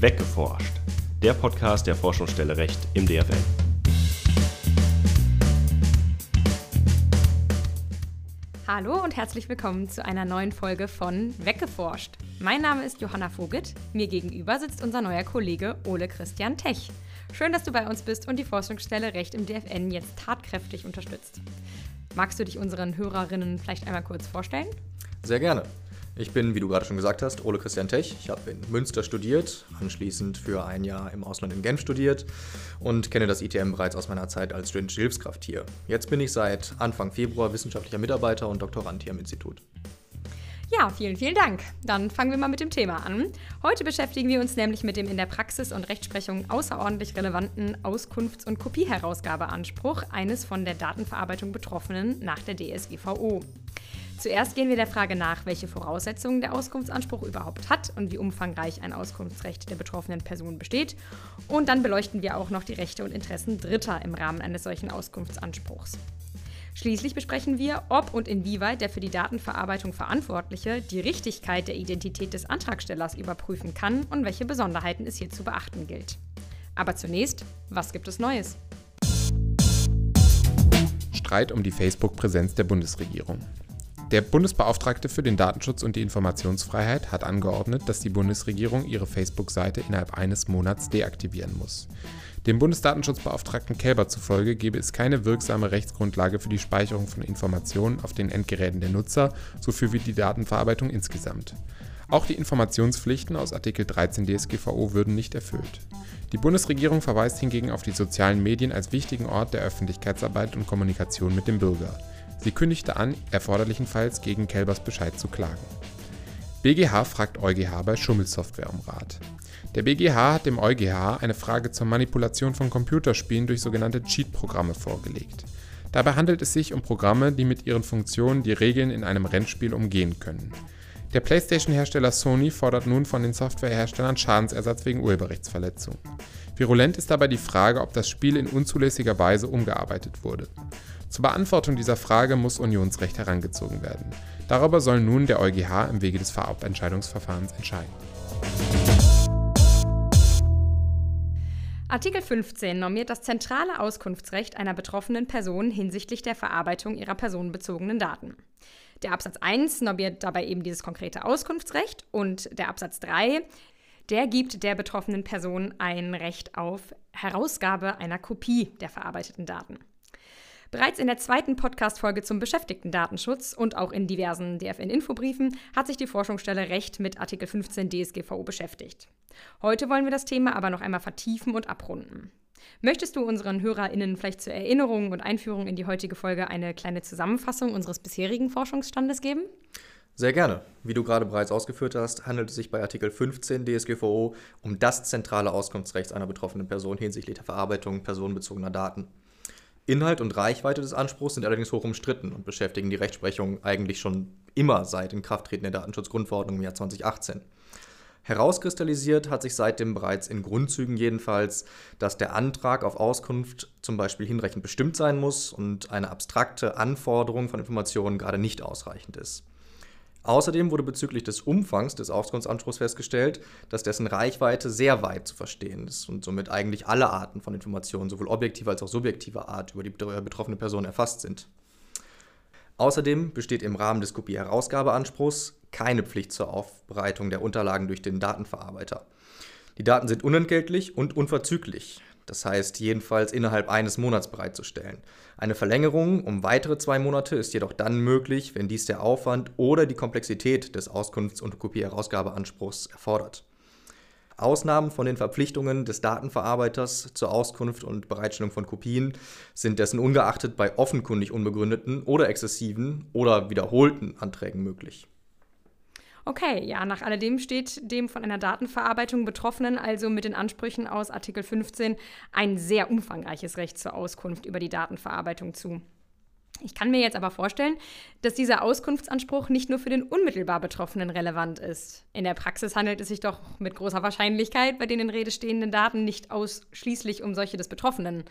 Weggeforscht, der Podcast der Forschungsstelle Recht im DFN. Hallo und herzlich willkommen zu einer neuen Folge von Weggeforscht. Mein Name ist Johanna Vogit. Mir gegenüber sitzt unser neuer Kollege Ole Christian Tech. Schön, dass du bei uns bist und die Forschungsstelle Recht im DFN jetzt tatkräftig unterstützt. Magst du dich unseren Hörerinnen vielleicht einmal kurz vorstellen? Sehr gerne. Ich bin, wie du gerade schon gesagt hast, Ole Christian Tech. Ich habe in Münster studiert, anschließend für ein Jahr im Ausland in Genf studiert und kenne das ITM bereits aus meiner Zeit als studentische Hilfskraft hier. Jetzt bin ich seit Anfang Februar wissenschaftlicher Mitarbeiter und Doktorand hier am Institut. Ja, vielen, vielen Dank. Dann fangen wir mal mit dem Thema an. Heute beschäftigen wir uns nämlich mit dem in der Praxis und Rechtsprechung außerordentlich relevanten Auskunfts- und Kopierherausgabeanspruch eines von der Datenverarbeitung Betroffenen nach der DSGVO. Zuerst gehen wir der Frage nach, welche Voraussetzungen der Auskunftsanspruch überhaupt hat und wie umfangreich ein Auskunftsrecht der betroffenen Person besteht. Und dann beleuchten wir auch noch die Rechte und Interessen Dritter im Rahmen eines solchen Auskunftsanspruchs. Schließlich besprechen wir, ob und inwieweit der für die Datenverarbeitung Verantwortliche die Richtigkeit der Identität des Antragstellers überprüfen kann und welche Besonderheiten es hier zu beachten gilt. Aber zunächst, was gibt es Neues? Streit um die Facebook-Präsenz der Bundesregierung. Der Bundesbeauftragte für den Datenschutz und die Informationsfreiheit hat angeordnet, dass die Bundesregierung ihre Facebook-Seite innerhalb eines Monats deaktivieren muss. Dem Bundesdatenschutzbeauftragten Kelber zufolge gebe es keine wirksame Rechtsgrundlage für die Speicherung von Informationen auf den Endgeräten der Nutzer, so für die Datenverarbeitung insgesamt. Auch die Informationspflichten aus Artikel 13 DSGVO würden nicht erfüllt. Die Bundesregierung verweist hingegen auf die sozialen Medien als wichtigen Ort der Öffentlichkeitsarbeit und Kommunikation mit dem Bürger. Sie kündigte an, erforderlichenfalls gegen Kelbers Bescheid zu klagen. BGH fragt EuGH bei Schummelsoftware um Rat. Der BGH hat dem EuGH eine Frage zur Manipulation von Computerspielen durch sogenannte Cheat-Programme vorgelegt. Dabei handelt es sich um Programme, die mit ihren Funktionen die Regeln in einem Rennspiel umgehen können. Der PlayStation-Hersteller Sony fordert nun von den Softwareherstellern Schadensersatz wegen Urheberrechtsverletzung. Virulent ist dabei die Frage, ob das Spiel in unzulässiger Weise umgearbeitet wurde. Zur Beantwortung dieser Frage muss Unionsrecht herangezogen werden. Darüber soll nun der EuGH im Wege des Vorabentscheidungsverfahrens entscheiden. Artikel 15 normiert das zentrale Auskunftsrecht einer betroffenen Person hinsichtlich der Verarbeitung ihrer personenbezogenen Daten. Der Absatz 1 normiert dabei eben dieses konkrete Auskunftsrecht und der Absatz 3, der gibt der betroffenen Person ein Recht auf Herausgabe einer Kopie der verarbeiteten Daten. Bereits in der zweiten Podcast-Folge zum Beschäftigten-Datenschutz und auch in diversen DFN-Infobriefen hat sich die Forschungsstelle Recht mit Artikel 15 DSGVO beschäftigt. Heute wollen wir das Thema aber noch einmal vertiefen und abrunden. Möchtest du unseren HörerInnen vielleicht zur Erinnerung und Einführung in die heutige Folge eine kleine Zusammenfassung unseres bisherigen Forschungsstandes geben? Sehr gerne. Wie du gerade bereits ausgeführt hast, handelt es sich bei Artikel 15 DSGVO um das zentrale Auskunftsrecht einer betroffenen Person hinsichtlich der Verarbeitung personenbezogener Daten. Inhalt und Reichweite des Anspruchs sind allerdings hoch umstritten und beschäftigen die Rechtsprechung eigentlich schon immer seit Inkrafttreten der Datenschutzgrundverordnung im Jahr 2018. Herauskristallisiert hat sich seitdem bereits in Grundzügen jedenfalls, dass der Antrag auf Auskunft zum Beispiel hinreichend bestimmt sein muss und eine abstrakte Anforderung von Informationen gerade nicht ausreichend ist. Außerdem wurde bezüglich des Umfangs des Auskunftsanspruchs festgestellt, dass dessen Reichweite sehr weit zu verstehen ist und somit eigentlich alle Arten von Informationen, sowohl objektiver als auch subjektiver Art, über die betroffene Person erfasst sind. Außerdem besteht im Rahmen des Kopie-Herausgabeanspruchs keine Pflicht zur Aufbereitung der Unterlagen durch den Datenverarbeiter. Die Daten sind unentgeltlich und unverzüglich das heißt jedenfalls innerhalb eines Monats bereitzustellen. Eine Verlängerung um weitere zwei Monate ist jedoch dann möglich, wenn dies der Aufwand oder die Komplexität des Auskunfts- und Kopierherausgabeanspruchs erfordert. Ausnahmen von den Verpflichtungen des Datenverarbeiters zur Auskunft und Bereitstellung von Kopien sind dessen ungeachtet bei offenkundig unbegründeten oder exzessiven oder wiederholten Anträgen möglich. Okay, ja, nach alledem steht dem von einer Datenverarbeitung Betroffenen also mit den Ansprüchen aus Artikel 15 ein sehr umfangreiches Recht zur Auskunft über die Datenverarbeitung zu. Ich kann mir jetzt aber vorstellen, dass dieser Auskunftsanspruch nicht nur für den unmittelbar Betroffenen relevant ist. In der Praxis handelt es sich doch mit großer Wahrscheinlichkeit bei den in Rede stehenden Daten nicht ausschließlich um solche des Betroffenen.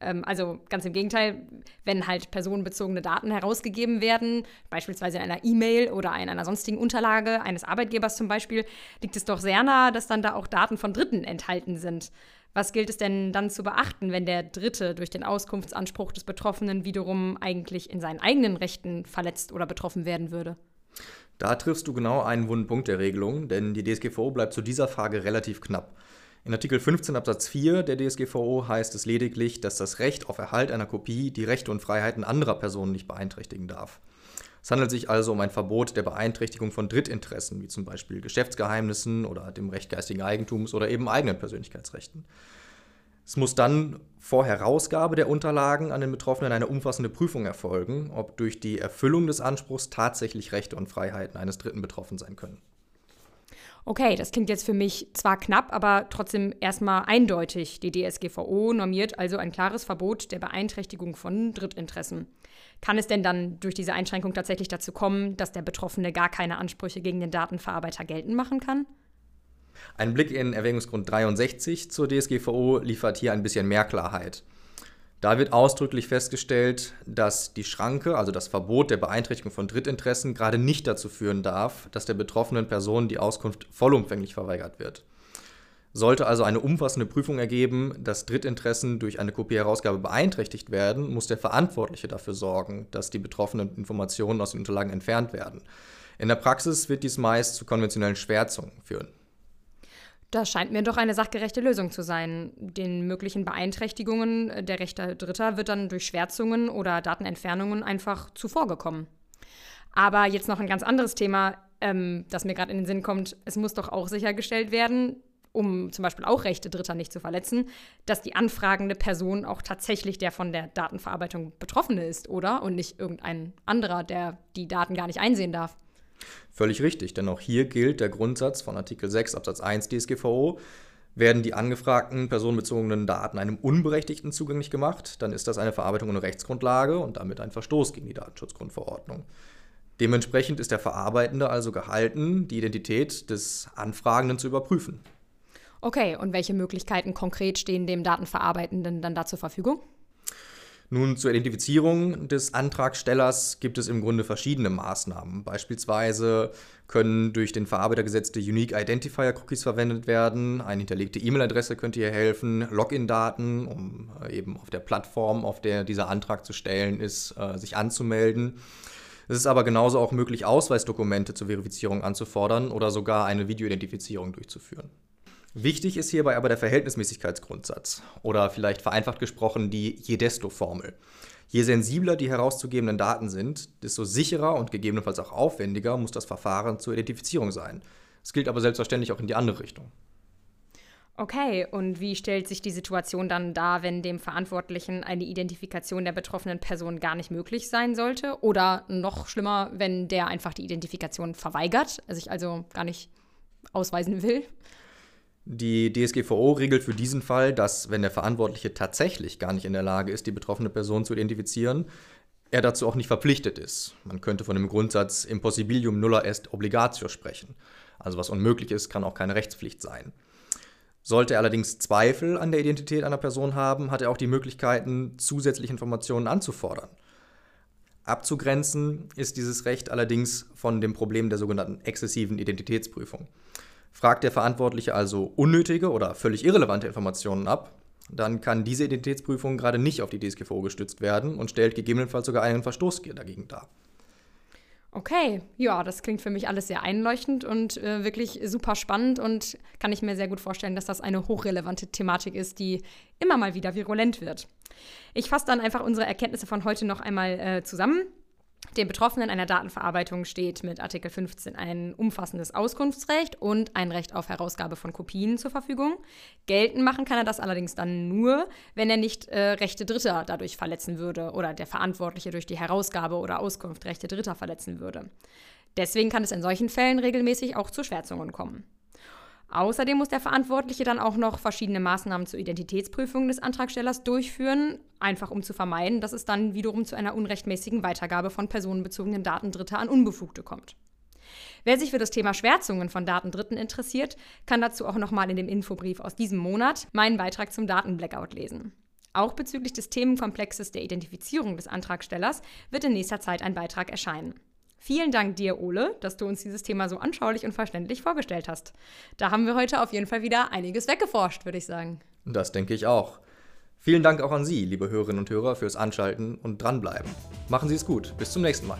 Ähm, also ganz im Gegenteil, wenn halt personenbezogene Daten herausgegeben werden, beispielsweise in einer E-Mail oder in einer sonstigen Unterlage eines Arbeitgebers zum Beispiel, liegt es doch sehr nahe, dass dann da auch Daten von Dritten enthalten sind. Was gilt es denn dann zu beachten, wenn der Dritte durch den Auskunftsanspruch des Betroffenen wiederum eigentlich in seinen eigenen Rechten verletzt oder betroffen werden würde? Da triffst du genau einen wunden Punkt der Regelung, denn die DSGVO bleibt zu dieser Frage relativ knapp. In Artikel 15 Absatz 4 der DSGVO heißt es lediglich, dass das Recht auf Erhalt einer Kopie die Rechte und Freiheiten anderer Personen nicht beeinträchtigen darf. Es handelt sich also um ein Verbot der Beeinträchtigung von Drittinteressen, wie zum Beispiel Geschäftsgeheimnissen oder dem Recht geistigen Eigentums oder eben eigenen Persönlichkeitsrechten. Es muss dann vor Herausgabe der Unterlagen an den Betroffenen eine umfassende Prüfung erfolgen, ob durch die Erfüllung des Anspruchs tatsächlich Rechte und Freiheiten eines Dritten betroffen sein können. Okay, das klingt jetzt für mich zwar knapp, aber trotzdem erstmal eindeutig. Die DSGVO normiert also ein klares Verbot der Beeinträchtigung von Drittinteressen. Kann es denn dann durch diese Einschränkung tatsächlich dazu kommen, dass der Betroffene gar keine Ansprüche gegen den Datenverarbeiter geltend machen kann? Ein Blick in Erwägungsgrund 63 zur DSGVO liefert hier ein bisschen mehr Klarheit. Da wird ausdrücklich festgestellt, dass die Schranke, also das Verbot der Beeinträchtigung von Drittinteressen, gerade nicht dazu führen darf, dass der betroffenen Person die Auskunft vollumfänglich verweigert wird. Sollte also eine umfassende Prüfung ergeben, dass Drittinteressen durch eine Kopierherausgabe beeinträchtigt werden, muss der Verantwortliche dafür sorgen, dass die betroffenen Informationen aus den Unterlagen entfernt werden. In der Praxis wird dies meist zu konventionellen Schwärzungen führen. Das scheint mir doch eine sachgerechte Lösung zu sein. Den möglichen Beeinträchtigungen der Rechte Dritter wird dann durch Schwärzungen oder Datenentfernungen einfach zuvorgekommen. Aber jetzt noch ein ganz anderes Thema, ähm, das mir gerade in den Sinn kommt. Es muss doch auch sichergestellt werden, um zum Beispiel auch Rechte Dritter nicht zu verletzen, dass die anfragende Person auch tatsächlich der von der Datenverarbeitung Betroffene ist, oder? Und nicht irgendein anderer, der die Daten gar nicht einsehen darf. Völlig richtig, denn auch hier gilt der Grundsatz von Artikel 6 Absatz 1 DSGVO. Werden die angefragten personenbezogenen Daten einem Unberechtigten zugänglich gemacht, dann ist das eine Verarbeitung ohne Rechtsgrundlage und damit ein Verstoß gegen die Datenschutzgrundverordnung. Dementsprechend ist der Verarbeitende also gehalten, die Identität des Anfragenden zu überprüfen. Okay, und welche Möglichkeiten konkret stehen dem Datenverarbeitenden dann da zur Verfügung? Nun, zur Identifizierung des Antragstellers gibt es im Grunde verschiedene Maßnahmen. Beispielsweise können durch den Verarbeiter gesetzte Unique Identifier Cookies verwendet werden. Eine hinterlegte E-Mail-Adresse könnte hier helfen. Login-Daten, um äh, eben auf der Plattform, auf der dieser Antrag zu stellen ist, äh, sich anzumelden. Es ist aber genauso auch möglich, Ausweisdokumente zur Verifizierung anzufordern oder sogar eine Videoidentifizierung durchzuführen. Wichtig ist hierbei aber der Verhältnismäßigkeitsgrundsatz oder vielleicht vereinfacht gesprochen die Jedesto-Formel. Je sensibler die herauszugebenden Daten sind, desto sicherer und gegebenenfalls auch aufwendiger muss das Verfahren zur Identifizierung sein. Es gilt aber selbstverständlich auch in die andere Richtung. Okay, und wie stellt sich die Situation dann dar, wenn dem Verantwortlichen eine Identifikation der betroffenen Person gar nicht möglich sein sollte? Oder noch schlimmer, wenn der einfach die Identifikation verweigert, sich also gar nicht ausweisen will? Die DSGVO regelt für diesen Fall, dass, wenn der Verantwortliche tatsächlich gar nicht in der Lage ist, die betroffene Person zu identifizieren, er dazu auch nicht verpflichtet ist. Man könnte von dem Grundsatz impossibilium nulla est obligatio sprechen. Also was unmöglich ist, kann auch keine Rechtspflicht sein. Sollte er allerdings Zweifel an der Identität einer Person haben, hat er auch die Möglichkeiten, zusätzliche Informationen anzufordern. Abzugrenzen ist dieses Recht allerdings von dem Problem der sogenannten exzessiven Identitätsprüfung. Fragt der Verantwortliche also unnötige oder völlig irrelevante Informationen ab, dann kann diese Identitätsprüfung gerade nicht auf die DSGVO gestützt werden und stellt gegebenenfalls sogar einen Verstoß dagegen dar. Okay, ja, das klingt für mich alles sehr einleuchtend und äh, wirklich super spannend und kann ich mir sehr gut vorstellen, dass das eine hochrelevante Thematik ist, die immer mal wieder virulent wird. Ich fasse dann einfach unsere Erkenntnisse von heute noch einmal äh, zusammen. Dem Betroffenen einer Datenverarbeitung steht mit Artikel 15 ein umfassendes Auskunftsrecht und ein Recht auf Herausgabe von Kopien zur Verfügung. Geltend machen kann er das allerdings dann nur, wenn er nicht äh, Rechte Dritter dadurch verletzen würde oder der Verantwortliche durch die Herausgabe oder Auskunft Rechte Dritter verletzen würde. Deswegen kann es in solchen Fällen regelmäßig auch zu Schwärzungen kommen. Außerdem muss der Verantwortliche dann auch noch verschiedene Maßnahmen zur Identitätsprüfung des Antragstellers durchführen, einfach um zu vermeiden, dass es dann wiederum zu einer unrechtmäßigen Weitergabe von personenbezogenen Daten Dritter an Unbefugte kommt. Wer sich für das Thema Schwärzungen von Daten Dritten interessiert, kann dazu auch nochmal in dem Infobrief aus diesem Monat meinen Beitrag zum Datenblackout lesen. Auch bezüglich des Themenkomplexes der Identifizierung des Antragstellers wird in nächster Zeit ein Beitrag erscheinen. Vielen Dank dir, Ole, dass du uns dieses Thema so anschaulich und verständlich vorgestellt hast. Da haben wir heute auf jeden Fall wieder einiges weggeforscht, würde ich sagen. Das denke ich auch. Vielen Dank auch an Sie, liebe Hörerinnen und Hörer, fürs Anschalten und dranbleiben. Machen Sie es gut. Bis zum nächsten Mal.